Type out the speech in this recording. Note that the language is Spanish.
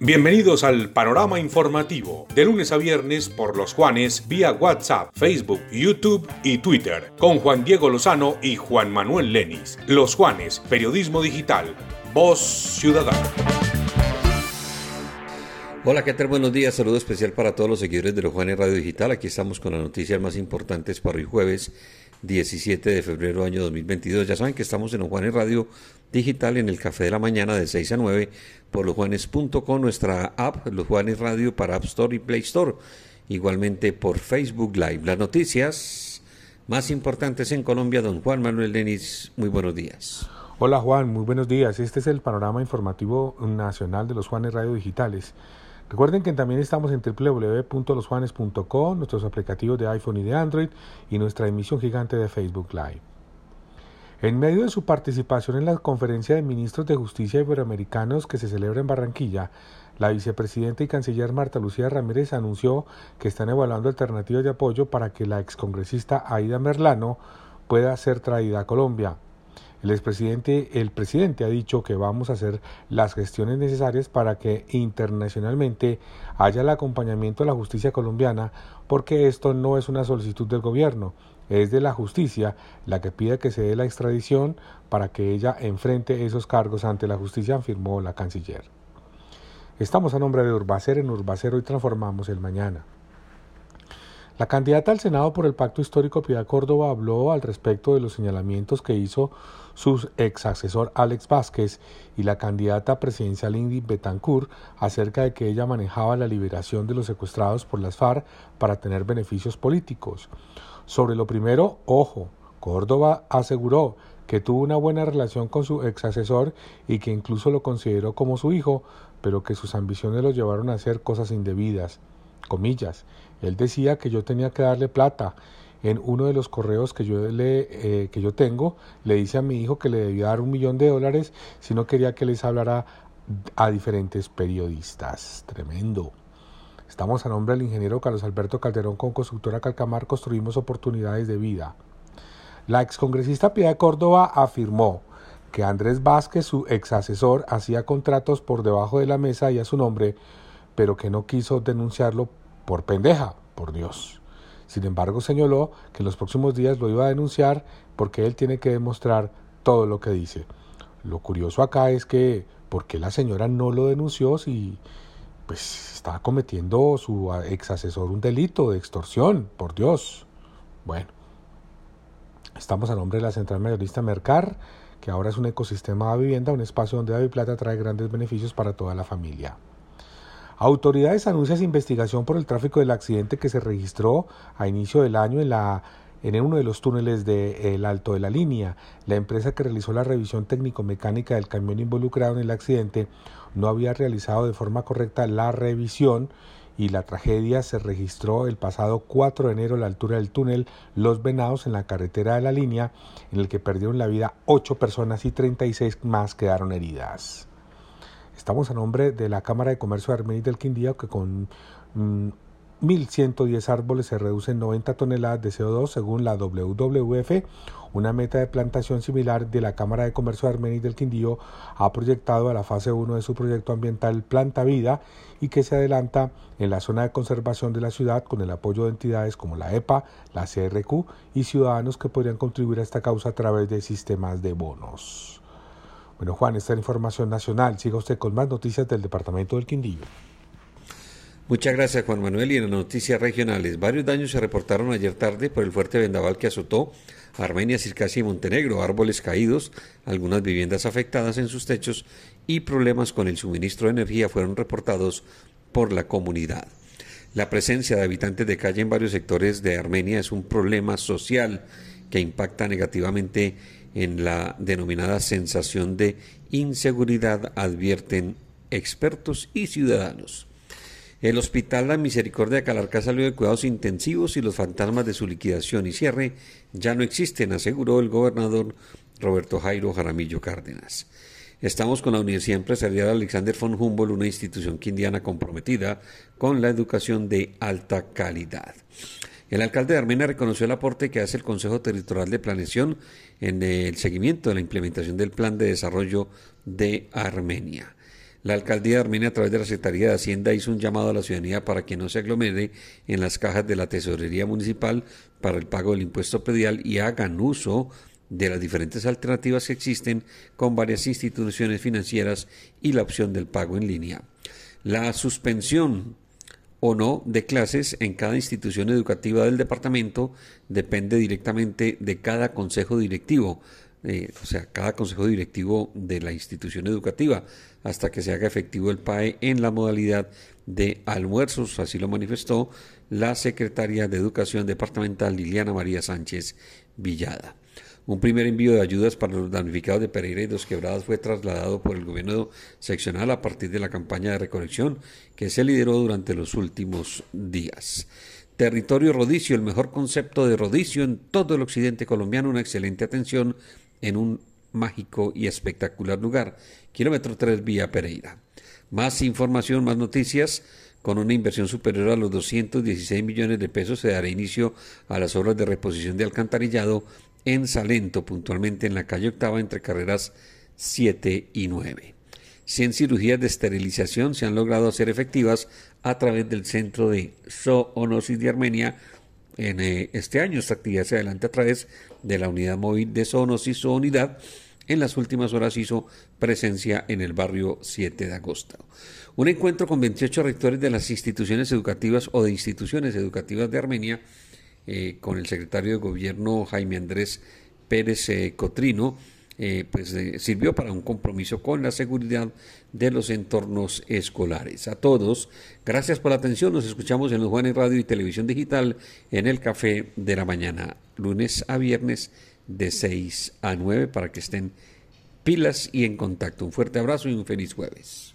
Bienvenidos al panorama informativo, de lunes a viernes por los Juanes vía WhatsApp, Facebook, YouTube y Twitter, con Juan Diego Lozano y Juan Manuel Lenis. Los Juanes, Periodismo Digital, Voz Ciudadana. Hola, ¿qué tal? Buenos días. Saludo especial para todos los seguidores de los Juanes Radio Digital. Aquí estamos con las noticias más importantes para hoy jueves 17 de febrero año 2022. Ya saben que estamos en los Juanes Radio Digital en el Café de la Mañana de 6 a 9 por losjuanes.com, nuestra app Los Juanes Radio para App Store y Play Store. Igualmente por Facebook Live. Las noticias más importantes en Colombia, don Juan Manuel Denis, muy buenos días. Hola Juan, muy buenos días. Este es el panorama informativo nacional de los Juanes Radio Digitales. Recuerden que también estamos en www.losjuanes.com, nuestros aplicativos de iPhone y de Android y nuestra emisión gigante de Facebook Live. En medio de su participación en la conferencia de ministros de Justicia Iberoamericanos que se celebra en Barranquilla, la vicepresidenta y canciller Marta Lucía Ramírez anunció que están evaluando alternativas de apoyo para que la excongresista Aida Merlano pueda ser traída a Colombia. El expresidente, el presidente ha dicho que vamos a hacer las gestiones necesarias para que internacionalmente haya el acompañamiento de la justicia colombiana, porque esto no es una solicitud del gobierno, es de la justicia la que pide que se dé la extradición para que ella enfrente esos cargos ante la justicia, afirmó la canciller. Estamos a nombre de Urbacer en Urbacero y transformamos el mañana. La candidata al Senado por el Pacto Histórico Piedad Córdoba habló al respecto de los señalamientos que hizo su ex asesor Alex Vázquez y la candidata presidencial Ingrid Betancourt acerca de que ella manejaba la liberación de los secuestrados por las FARC para tener beneficios políticos. Sobre lo primero, ojo, Córdoba aseguró que tuvo una buena relación con su ex asesor y que incluso lo consideró como su hijo, pero que sus ambiciones lo llevaron a hacer cosas indebidas. Comillas. Él decía que yo tenía que darle plata. En uno de los correos que yo, le, eh, que yo tengo, le dice a mi hijo que le debía dar un millón de dólares si no quería que les hablara a diferentes periodistas. Tremendo. Estamos a nombre del ingeniero Carlos Alberto Calderón con Constructora Calcamar Construimos Oportunidades de Vida. La excongresista Piedad Córdoba afirmó que Andrés Vázquez, su ex asesor, hacía contratos por debajo de la mesa y a su nombre, pero que no quiso denunciarlo por pendeja, por Dios. Sin embargo, señaló que en los próximos días lo iba a denunciar porque él tiene que demostrar todo lo que dice. Lo curioso acá es que, ¿por qué la señora no lo denunció si pues estaba cometiendo su ex asesor un delito de extorsión? Por Dios. Bueno, estamos a nombre de la Central Mayorista Mercar, que ahora es un ecosistema de vivienda, un espacio donde Plata trae grandes beneficios para toda la familia. Autoridades anuncian investigación por el tráfico del accidente que se registró a inicio del año en uno de los túneles del Alto de la Línea. La empresa que realizó la revisión técnico-mecánica del camión involucrado en el accidente no había realizado de forma correcta la revisión y la tragedia se registró el pasado 4 de enero a la altura del túnel Los Venados en la carretera de la línea, en el que perdieron la vida 8 personas y 36 más quedaron heridas. Estamos a nombre de la Cámara de Comercio de Armenia del Quindío que con 1.110 mm, árboles se reducen 90 toneladas de CO2 según la WWF. Una meta de plantación similar de la Cámara de Comercio de Armenia del Quindío ha proyectado a la fase 1 de su proyecto ambiental Planta Vida y que se adelanta en la zona de conservación de la ciudad con el apoyo de entidades como la EPA, la CRQ y ciudadanos que podrían contribuir a esta causa a través de sistemas de bonos. Bueno, Juan, esta es la información nacional. Siga usted con más noticias del Departamento del Quindío. Muchas gracias, Juan Manuel. Y en las noticias regionales, varios daños se reportaron ayer tarde por el fuerte vendaval que azotó Armenia, Circasia y Montenegro, árboles caídos, algunas viviendas afectadas en sus techos y problemas con el suministro de energía fueron reportados por la comunidad. La presencia de habitantes de calle en varios sectores de Armenia es un problema social que impacta negativamente en la denominada sensación de inseguridad, advierten expertos y ciudadanos. El Hospital La Misericordia de Calarcá salió de cuidados intensivos y los fantasmas de su liquidación y cierre ya no existen, aseguró el gobernador Roberto Jairo Jaramillo Cárdenas. Estamos con la Universidad Empresarial Alexander von Humboldt, una institución quindiana comprometida con la educación de alta calidad. El alcalde de Armenia reconoció el aporte que hace el Consejo Territorial de Planeación en el seguimiento de la implementación del Plan de Desarrollo de Armenia. La alcaldía de Armenia, a través de la Secretaría de Hacienda, hizo un llamado a la ciudadanía para que no se aglomere en las cajas de la tesorería municipal para el pago del impuesto predial y hagan uso de las diferentes alternativas que existen con varias instituciones financieras y la opción del pago en línea. La suspensión o no de clases en cada institución educativa del departamento depende directamente de cada consejo directivo, eh, o sea, cada consejo directivo de la institución educativa, hasta que se haga efectivo el PAE en la modalidad de almuerzos, así lo manifestó la secretaria de Educación Departamental Liliana María Sánchez Villada. Un primer envío de ayudas para los damnificados de Pereira y Dos Quebradas fue trasladado por el gobierno seccional a partir de la campaña de recolección que se lideró durante los últimos días. Territorio Rodicio, el mejor concepto de Rodicio en todo el occidente colombiano, una excelente atención en un mágico y espectacular lugar. Kilómetro 3 vía Pereira. Más información, más noticias. Con una inversión superior a los 216 millones de pesos se dará inicio a las obras de reposición de alcantarillado en Salento, puntualmente en la calle Octava, entre carreras 7 y 9. 100 cirugías de esterilización se han logrado hacer efectivas a través del Centro de Zoonosis de Armenia en eh, este año. Esta actividad se adelanta a través de la unidad móvil de Zoonosis o unidad. En las últimas horas hizo presencia en el barrio 7 de agosto. Un encuentro con 28 rectores de las instituciones educativas o de instituciones educativas de Armenia eh, con el secretario de Gobierno Jaime Andrés Pérez eh, Cotrino, eh, pues sirvió para un compromiso con la seguridad de los entornos escolares. A todos, gracias por la atención. Nos escuchamos en los Juanes Radio y Televisión Digital en el Café de la Mañana, lunes a viernes de 6 a 9 para que estén pilas y en contacto. Un fuerte abrazo y un feliz jueves.